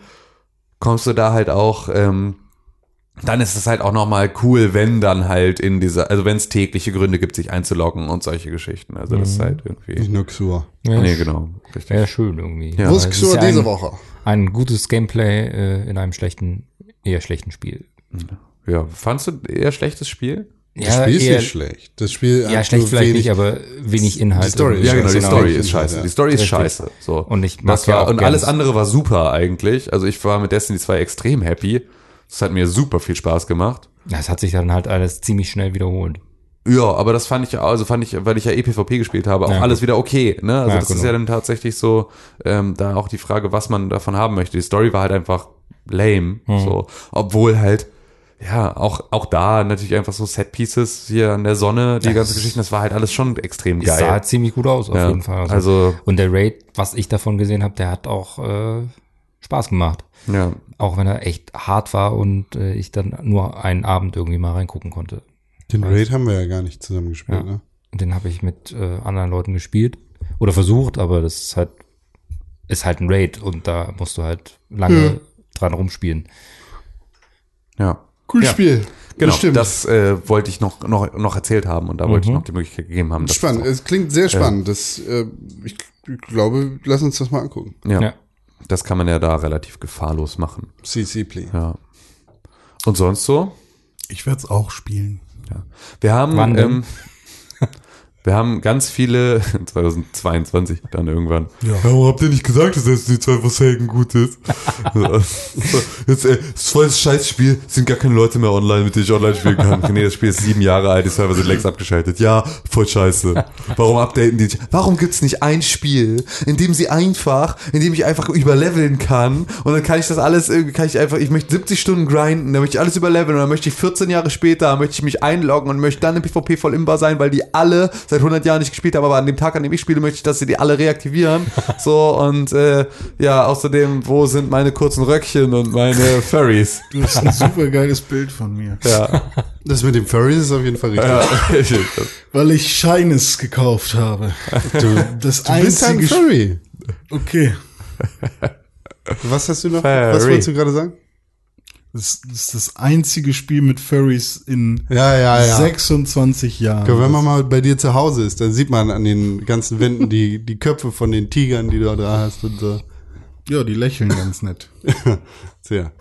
kommst du da halt auch ähm, dann ist es halt auch nochmal cool, wenn dann halt in dieser, also wenn es tägliche Gründe gibt, sich einzuloggen und solche Geschichten. Also das ist halt irgendwie. Nicht nur Xur. Ja, Nee, genau. Richtig. Wäre schön irgendwie. Ja. Wo ist Weil es Xur ja diese ein, Woche? Ein gutes Gameplay äh, in einem schlechten, eher schlechten Spiel. Ja, fandst du eher schlechtes Spiel? Das Spiel ist eher, nicht schlecht. Das Spiel Ja, hat schlecht vielleicht wenig- nicht, aber wenig Inhalt. Die Story ist Ja, genau, die scheiße. Story ist scheiße. Ja. Die Story ist Richtig. scheiße. So. Und ich mag das war, ja auch und alles andere war super eigentlich. Also ich war mit Destiny 2 extrem happy. Das hat mir super viel Spaß gemacht. Das hat sich dann halt alles ziemlich schnell wiederholt. Ja, aber das fand ich, ja- also fand ich, weil ich ja EPVP gespielt habe, auch Ja, alles wieder okay. Ne? Also Ja, das ist genau. ja dann tatsächlich so, ähm, da auch die Frage, was man davon haben möchte. Die Story war halt einfach lame, Mhm. so, obwohl halt ja auch auch da natürlich einfach so Set Pieces hier an der Sonne, die Ja, ganze das- Geschichten, das war halt alles schon extrem Es sah geil. halt ziemlich gut aus, auf Ja, jeden Fall. also- und der Raid, was ich davon gesehen habe, der hat auch äh, Spaß gemacht. Ja, Auch wenn er echt hart war und äh, ich dann nur einen Abend irgendwie mal reingucken konnte. Den Raid haben wir ja gar nicht zusammen gespielt, Ja. ne? Den habe ich mit äh, anderen Leuten gespielt oder versucht, aber das ist halt ist halt ein Raid und da musst du halt lange dran rumspielen. ja. Cooles Ja. Spiel. Genau, Bestimmt. das äh, wollte ich noch, noch, noch erzählt haben und da wollte ich noch die Möglichkeit gegeben haben. Spannend. das Es klingt sehr spannend. Das, äh, ich, ich glaube, lass uns das mal angucken. Ja, Ja. Das kann man ja da relativ gefahrlos machen. CC Play. Ja. Und sonst so? Ich werde es auch spielen. Wir haben, Wann denn? ähm, wir haben ganz viele 2022 dann irgendwann. Ja. Warum habt ihr nicht gesagt, dass Destiny 2 for Segen gut ist? jetzt, ey, das ist voll das Scheißspiel, es sind gar keine Leute mehr online, mit denen ich online spielen kann. Nee, das Spiel ist sieben Jahre alt, die Server sind längst abgeschaltet. Ja, voll scheiße. Warum updaten die nicht? Warum gibt's nicht ein Spiel, in dem sie einfach, in dem ich einfach überleveln kann und dann kann ich das alles, irgendwie kann ich einfach, ich möchte 70 Stunden grinden, dann möchte ich alles überleveln und dann möchte ich 14 Jahre später, möchte ich mich einloggen und möchte dann im PvP voll imbar sein, weil die alle seit 100 Jahren nicht gespielt haben, aber an dem Tag, an dem ich spiele, möchte ich, dass sie die alle reaktivieren. So und äh, ja, außerdem, wo sind meine kurzen Röckchen und meine Furries? Du hast ein super geiles Bild von mir. Ja, Das mit dem Furries ist auf jeden Fall richtig. ja. Weil ich Shines gekauft habe. Du, Das du bist ein einzige. Furry. okay. Was hast du noch? Furry. Was wolltest du gerade sagen? Das, ist das einzige Spiel mit Furries in Ja, ja, ja. 26 Jahren. Wenn man mal bei dir zu Hause ist, dann sieht man an den ganzen Wänden die, die Köpfe von den Tigern, die du da hast und so. ja, die lächeln ganz nett. Sehr.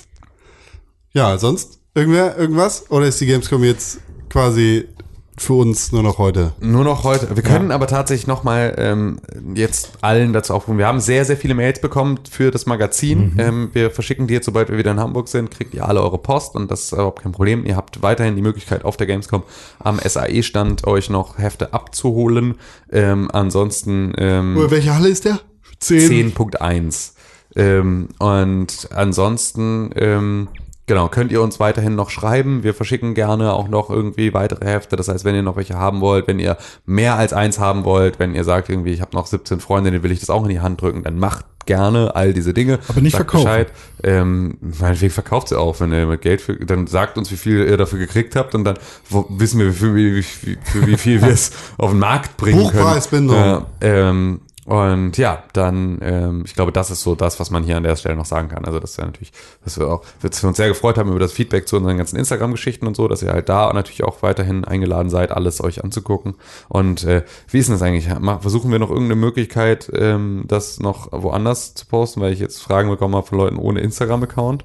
Ja, sonst? Irgendwer, irgendwas? Oder ist die Gamescom jetzt quasi für uns nur noch heute? Nur noch heute. Wir können aber tatsächlich noch mal ähm, jetzt allen dazu aufrufen. Wir haben sehr, sehr viele Mails bekommen für das Magazin. Ähm, wir verschicken die jetzt, sobald wir wieder in Hamburg sind, kriegt ihr alle eure Post und das ist überhaupt kein Problem. Ihr habt weiterhin die Möglichkeit, auf der Gamescom am SAE-Stand euch noch Hefte abzuholen. Ähm, ansonsten ähm, Oder welche Halle ist der? Zehn. 10.1. Ähm, und ansonsten, ähm, genau, könnt ihr uns weiterhin noch schreiben. Wir verschicken gerne auch noch irgendwie weitere Hefte. Das heißt, wenn ihr noch welche haben wollt, wenn ihr mehr als eins haben wollt, wenn ihr sagt irgendwie, ich habe noch 17 Freunde, denen will ich das auch in die Hand drücken, dann macht gerne all diese Dinge. Aber nicht sagt verkaufen. Bescheid. Ähm, meinetwegen verkauft sie auch, wenn ihr mit Geld für, dann sagt uns, wie viel ihr dafür gekriegt habt und dann wo, wissen wir, für wie, wie, für wie viel wir es auf den Markt bringen können. Buchpreisbindung. Ja, ähm, und ja, dann, ähm, ich glaube, das ist so das, was man hier an der Stelle noch sagen kann. Also, das ist ja natürlich, dass wir auch, dass wir uns sehr gefreut haben über das Feedback zu unseren ganzen Instagram-Geschichten und so, dass ihr halt da natürlich auch weiterhin eingeladen seid, alles euch anzugucken. Und äh, wie ist denn das eigentlich? Versuchen wir noch irgendeine Möglichkeit, ähm, das noch woanders zu posten, weil ich jetzt Fragen bekommen habe von Leuten ohne Instagram-Account?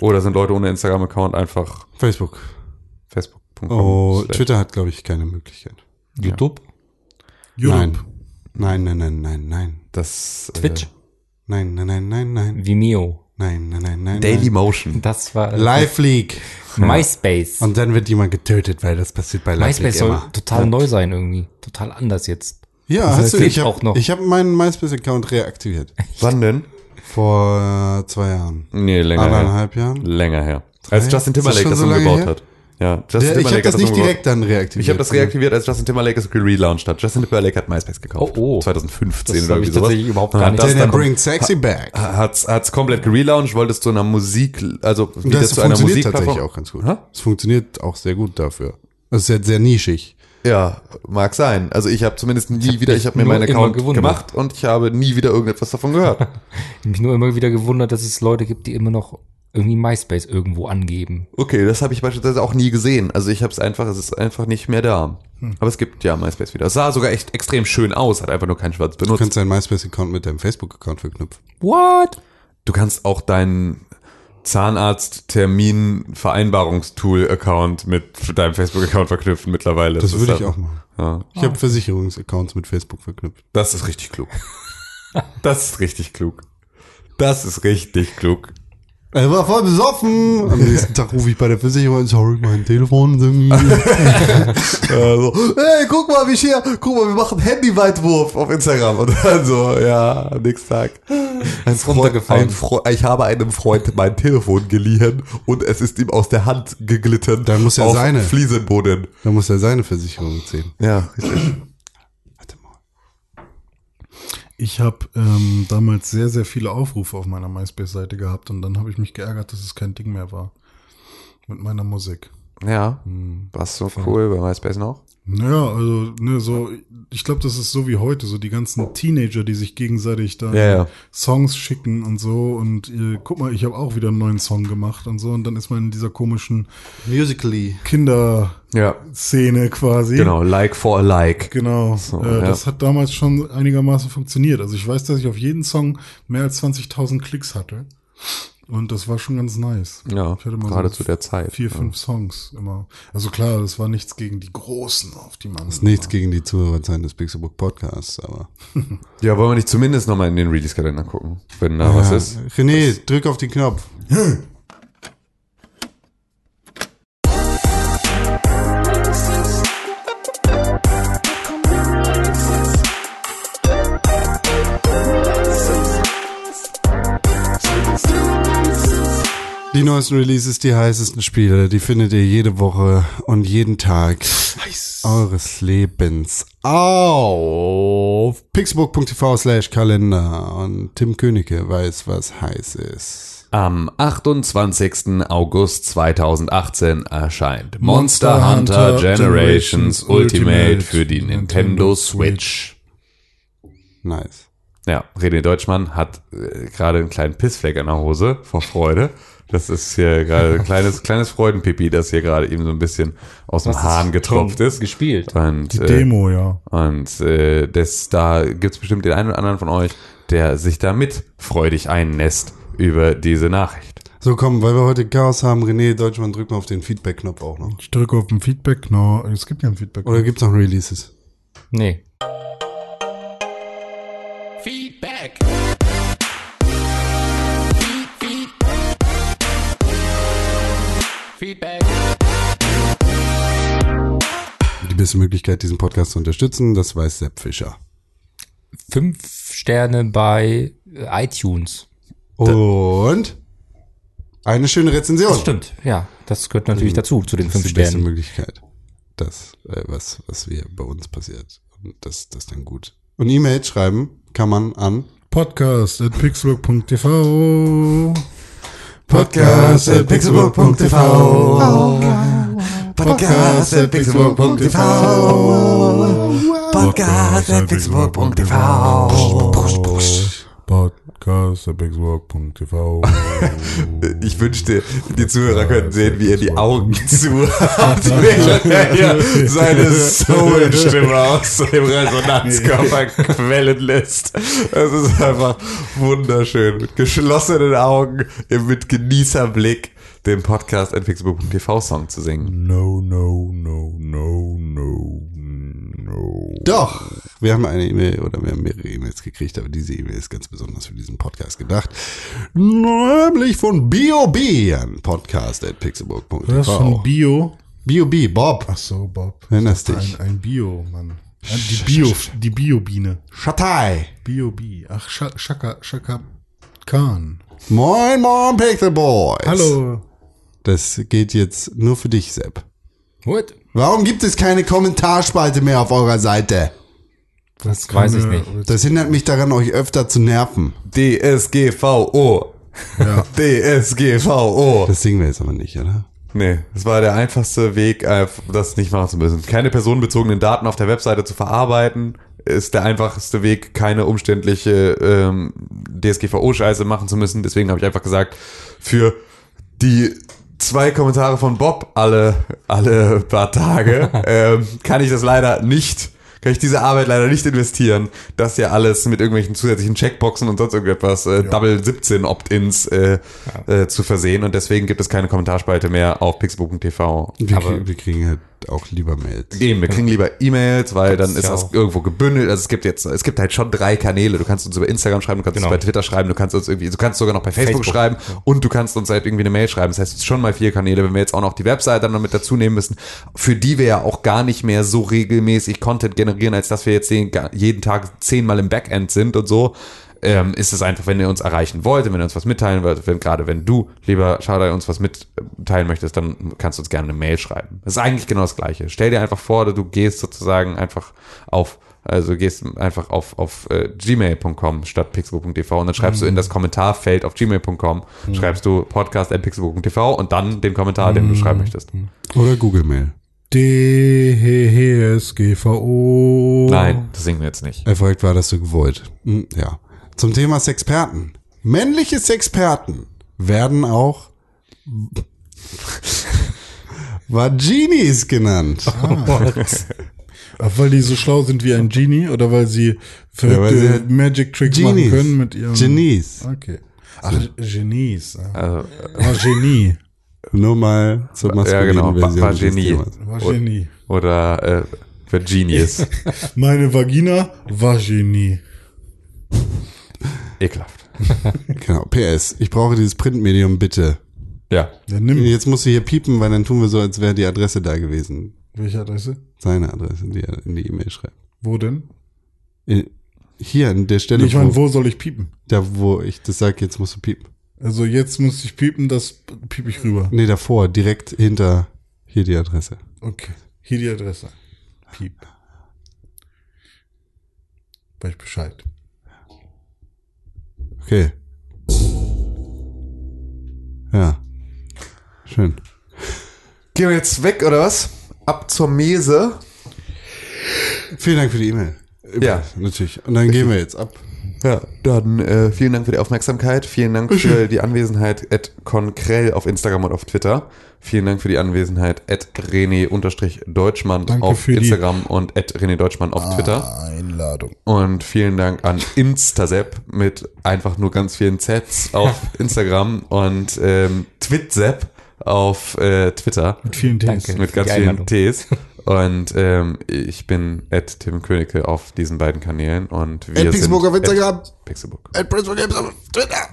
Oder sind Leute ohne Instagram-Account einfach Facebook. facebook.com? Oh, Twitter hat, glaube ich, keine Möglichkeit. YouTube? Nein. Nein, nein, nein, nein, nein. Das äh, Twitch? Nein, nein, nein, nein, nein. Vimeo? Nein, nein, nein, nein. Daily nein. Motion. Das war Live League. MySpace. Und dann wird jemand getötet, weil das passiert bei Live League MySpace soll immer. total neu sein irgendwie. Total anders jetzt. Ja, Das hast du, ich habe auch noch. ich hab meinen MySpace-Account reaktiviert. Wann denn? Vor äh, zwei Jahren. Nee, länger her. Anderthalb Jahren. Länger her. Als? Justin das Timberlake das so lange umgebaut her? hat. Ja, Justin Der, ich habe Timberlake das nicht direkt dann reaktiviert. Ich habe das reaktiviert, als Justin Timberlake es gelauncht hat. Justin Timberlake hat MySpace gekauft. Oh, oh. 2015 Das oder irgendwie sowas. tatsächlich überhaupt gar hat nicht. das dann bring sexy back. hat's, hat's komplett gelauncht, wollte es zu einer Musik, also wieder das zu einer funktioniert Musikplattform. tatsächlich auch ganz gut. Es funktioniert auch sehr gut dafür. Es ist jetzt sehr nischig. Ja, mag sein. Also ich habe zumindest nie wieder, ich habe mir meinen Account gewundert. gemacht und ich habe nie wieder irgendetwas davon gehört. Ich mich nur immer wieder gewundert, dass es Leute gibt, die immer noch irgendwie MySpace irgendwo angeben. Okay, das habe ich beispielsweise auch nie gesehen. Also ich habe es einfach, es ist einfach nicht mehr da. Hm. Aber es gibt ja MySpace wieder. Es sah sogar echt extrem schön aus, hat einfach nur kein Schwarz benutzt. Du kannst deinen MySpace-Account mit deinem Facebook-Account verknüpfen. What? Du kannst auch deinen Zahnarzt-Termin-Vereinbarungstool-Account mit deinem Facebook-Account verknüpfen mittlerweile. Das, das würde ich auch machen. Ja. Ich habe Versicherungsaccounts mit Facebook verknüpft. Das ist richtig klug. das ist richtig klug. Das ist richtig klug. Er war voll besoffen. Am nächsten Tag rufe ich bei der Versicherung, sorry, mein Telefon ist irgendwie. also, hey, guck mal, wie ich hier, guck mal, wir machen Handyweitwurf auf Instagram. Und dann so, ja, nächsten Tag. Ein Freund, ein Freund, ich habe einem Freund mein Telefon geliehen und es ist ihm aus der Hand geglitten. Dann muss er auf seine. Fliesenboden. Dann muss er seine Versicherung zählen. Ja, richtig. Ich habe ähm, damals sehr, sehr viele Aufrufe auf meiner MySpace-Seite gehabt und dann habe ich mich geärgert, dass es kein Ding mehr war. Mit meiner Musik. Ja. Hm. Was so cool bei MySpace noch? Naja, also, ne, so, ich glaube, das ist so wie heute, so die ganzen Teenager, die sich gegenseitig da ja, ja. Songs schicken und so. Und äh, guck mal, ich habe auch wieder einen neuen Song gemacht und so. Und dann ist man in dieser komischen Musically Kinder-Szene quasi. Genau, like for a like. Genau. So, äh, ja. Das hat damals schon einigermaßen funktioniert. Also ich weiß, dass ich auf jeden Song mehr als 20.000 Klicks hatte. Und das war schon ganz nice. Ja, ich hatte mal gerade so zu der Zeit. Vier, fünf ja. Songs immer. Also klar, das war nichts gegen die Großen, auf die man. Das ist nichts gegen die Zuhörerzeit des Pixelbook Podcasts, aber. ja, wollen wir nicht zumindest nochmal in den Release-Kalender gucken, wenn da ja, was ist? René, was? drück auf den Knopf. Die neuesten Releases, die heißesten Spiele, die findet ihr jede Woche und jeden Tag nice. eures Lebens auf pixelbook.tv slash Kalender und Tim Königke weiß, was heiß ist. Am 28. August 2018 erscheint Monster, Monster Hunter, Hunter Generations, Generations Ultimate für die Nintendo Switch. Nice. Ja, René Deutschmann hat äh, gerade einen kleinen Pissfleck in der Hose vor Freude. Das ist hier gerade ein kleines, kleines Freudenpipi, das hier gerade eben so ein bisschen aus dem Hahn getropft ist. Gespielt. Und, Die Demo, äh, ja. Und äh, das, da gibt's bestimmt den einen oder anderen von euch, der sich da mit freudig einnässt über diese Nachricht. So, komm, weil wir heute Chaos haben, René Deutschmann, drück mal auf den Feedback-Knopf auch noch. Ich drücke auf den Feedback-Knopf. Es gibt ja einen Feedback-Knopf. Oder gibt's noch Releases? Nee. Beste Möglichkeit, diesen Podcast zu unterstützen, das weiß Sepp Fischer. Fünf Sterne bei iTunes. Und eine schöne Rezension. Das stimmt, ja. Das gehört natürlich dazu, zu den fünf Sternen. Das ist die beste Möglichkeit. Das, äh, was, was wir bei uns passiert. Und das, das dann gut. Und E-Mails schreiben kann man an podcast at pixelbook.tv Podcast at pixelbook.tv. Podcast at pixelbook.tv. Podcast at pixelbook.tv. Podcast.pixelbook.tv. Ich wünschte, die Zuhörer könnten sehen, wie er die Augen zu hat, während er hier seine Soul-Stimme aus dem Resonanzkörper quellen lässt. Es ist einfach wunderschön. Mit geschlossenen Augen, mit Genießerblick den Podcast Pixelbook.tv Song zu singen. No, no, no, no, no, no. Doch, wir haben eine E-Mail oder wir haben mehrere E-Mails gekriegt, aber diese E-Mail ist ganz besonders für diesen Podcast gedacht. Nämlich von BOB an podcast.pixelbook.tv. Was von Bio? BOB, Bob. Ach so, Bob. Erinnerst dich? Ein, ein Bio, Mann. Die Bio, die Bio-Biene. Schatai. Bio-Bi. Ach, Shaka, Shaka Khan. Moin, moin, Pixel Boys. Hallo. Das geht jetzt nur für dich, Sepp. What? Warum gibt es keine Kommentarspalte mehr auf eurer Seite? Das weiß ich nicht. Das hindert mich daran, euch öfter zu nerven. DSGVO. Ja. DSGVO. Das singen wir jetzt aber nicht, oder? Nee, das war der einfachste Weg, das nicht machen zu müssen. Keine personenbezogenen Daten auf der Webseite zu verarbeiten, ist der einfachste Weg, keine umständliche ähm, DSGVO-Scheiße machen zu müssen. Deswegen habe ich einfach gesagt, für die zwei Kommentare von Bob alle, alle paar Tage, ähm, kann ich das leider nicht kann ich diese Arbeit leider nicht investieren, das ja alles mit irgendwelchen zusätzlichen Checkboxen und sonst irgendetwas äh, ja. Double 17 Opt-ins äh, ja. äh, zu versehen und deswegen gibt es keine Kommentarspalte mehr auf pixelbook.tv. Wir, wir kriegen halt auch lieber Mails. Eben, wir kriegen lieber E-Mails, weil dann ist das irgendwo gebündelt. Also es gibt jetzt, es gibt halt schon drei Kanäle. Du kannst uns über Instagram schreiben, du kannst genau. uns bei Twitter schreiben, du kannst uns irgendwie, du kannst sogar noch bei Facebook, Facebook. schreiben und du kannst uns halt irgendwie eine Mail schreiben. Das heißt, es ist schon mal vier Kanäle. Wenn wir jetzt auch noch die Webseite dann noch mit dazu nehmen müssen, für die wir ja auch gar nicht mehr so regelmäßig Content generieren, als dass wir jetzt jeden Tag zehnmal im Backend sind und so ähm, ist es einfach, wenn ihr uns erreichen wollt, wenn ihr uns was mitteilen wollt, wenn, gerade wenn du, lieber Schauder, uns was mitteilen möchtest, dann kannst du uns gerne eine Mail schreiben. Das ist eigentlich genau das Gleiche. Stell dir einfach vor, du gehst sozusagen einfach auf also gehst einfach auf, auf äh, gmail.com statt pixelbook.tv und dann schreibst mhm. du in das Kommentarfeld auf gmail.com, mhm. schreibst du podcast.pixelbook.tv und dann den Kommentar, den du schreiben möchtest. Oder Google Mail. D-H-S-G-V-O. Nein, das singen wir jetzt nicht. Erfolgt war das so gewollt. Hm, ja. Zum Thema Sexperten. Männliche Sexperten werden auch Vaginis genannt. Ah. Ach, weil die so schlau sind wie ein Genie oder weil sie verrückte ja, halt Magic Tricks Genies. machen können mit ihrem. Genies. Okay. Ach, Genies. Also, war Genie. Nur mal zur maskulinen ja, genau. Version war Genie. War Genie. Oder äh, Virginius. Meine Vagina war Genie. Ekelhaft. genau. PS. Ich brauche dieses Printmedium bitte. Ja. ja nimm. Jetzt musst du hier piepen, weil dann tun wir so, als wäre die Adresse da gewesen. Welche Adresse? Seine Adresse, die er in die E-Mail schreibt. Wo denn? In, hier an der Stelle. Ich meine, wo soll ich piepen? Da, wo ich das sage, jetzt musst du piepen. Also jetzt muss ich piepen, das piep ich rüber. Nee, davor, direkt hinter hier die Adresse. Okay, hier die Adresse. Piep. Weiß ich Bescheid. Okay. Ja. Schön. Gehen wir jetzt weg, oder was? Ab zur Mese. Vielen Dank für die E-Mail. Ja. Natürlich. Und dann gehen wir jetzt ab. Ja, dann äh, vielen Dank für die Aufmerksamkeit. Vielen Dank für die Anwesenheit at Konkrell auf Instagram und auf Twitter. Vielen Dank für die Anwesenheit at René-Deutschmann auf Instagram und at René Deutschmann auf Twitter. Einladung. Und vielen Dank an Instasep mit einfach nur ganz vielen Zs auf Instagram und ähm, Twitsep auf äh, Twitter. Mit vielen Ts. Danke mit ganz vielen Ts. Und ähm, ich bin at Tim Königke auf diesen beiden Kanälen und wir at Pixelbook auf Instagram. Pixelbook. At Pixelbook auf Twitter.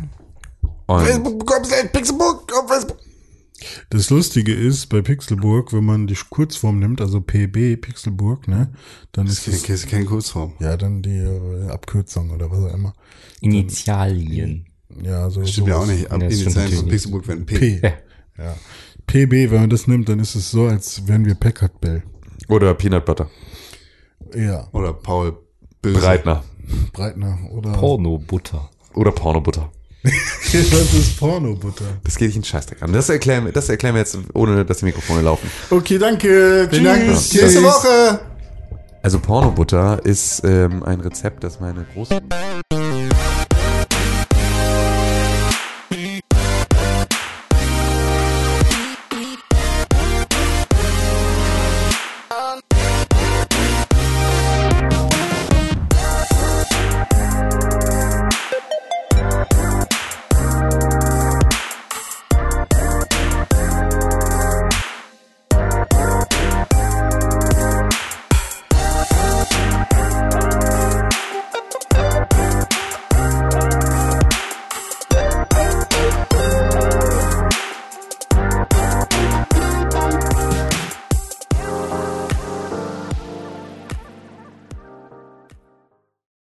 Und Facebook.com Pixelbook auf Facebook. Das Lustige ist bei Pixelburg, wenn man die Kurzform nimmt, also PB Pixelburg, ne, dann ist das ist keine Kurzform. Ja, dann die äh, Abkürzung oder was auch immer. Initialien. Dann, ja, so das stimmt ja auch nicht. Ab Initialien von Pixelburg werden P. P. Ja. PB, wenn man das nimmt, dann ist es so, als wären wir Packard Bell. Oder Peanut Butter. Ja. Oder Paul Böse. Breitner. Breitner. Oder Pornobutter. Oder Pornobutter. Was ist Pornobutter? Das geht dich in Scheißdreck an. Das erklären, wir, das erklären wir jetzt, ohne dass die Mikrofone laufen. Okay, danke. Vielen Dank. Bis nächste Woche. Also Pornobutter ist ähm, ein Rezept, das meine Großmutter...